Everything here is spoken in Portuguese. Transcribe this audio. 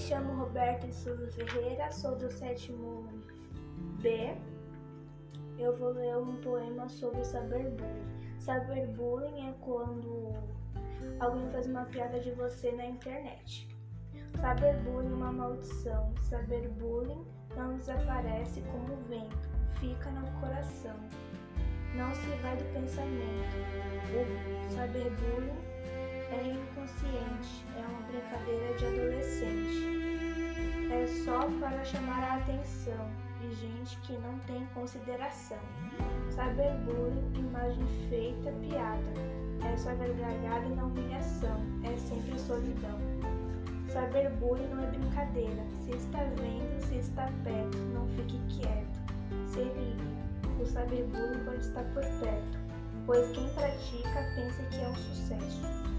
chamo Roberto Souza Ferreira, sou do sétimo B. Eu vou ler um poema sobre cyberbullying. Cyberbullying é quando alguém faz uma piada de você na internet. Cyberbullying é uma maldição. Cyberbullying não desaparece como o vento, fica no coração. Não se vai do pensamento. O cyberbullying é inconsciente, só para chamar a atenção de gente que não tem consideração. Cyberbullying, imagem feita, piada. É só gargalhada e não humilhação, é sempre solidão. Cyberbullying não é brincadeira. Se está vendo, se está perto, não fique quieto. Se ligue, o cyberbullying pode estar por perto, pois quem pratica pensa que é um sucesso.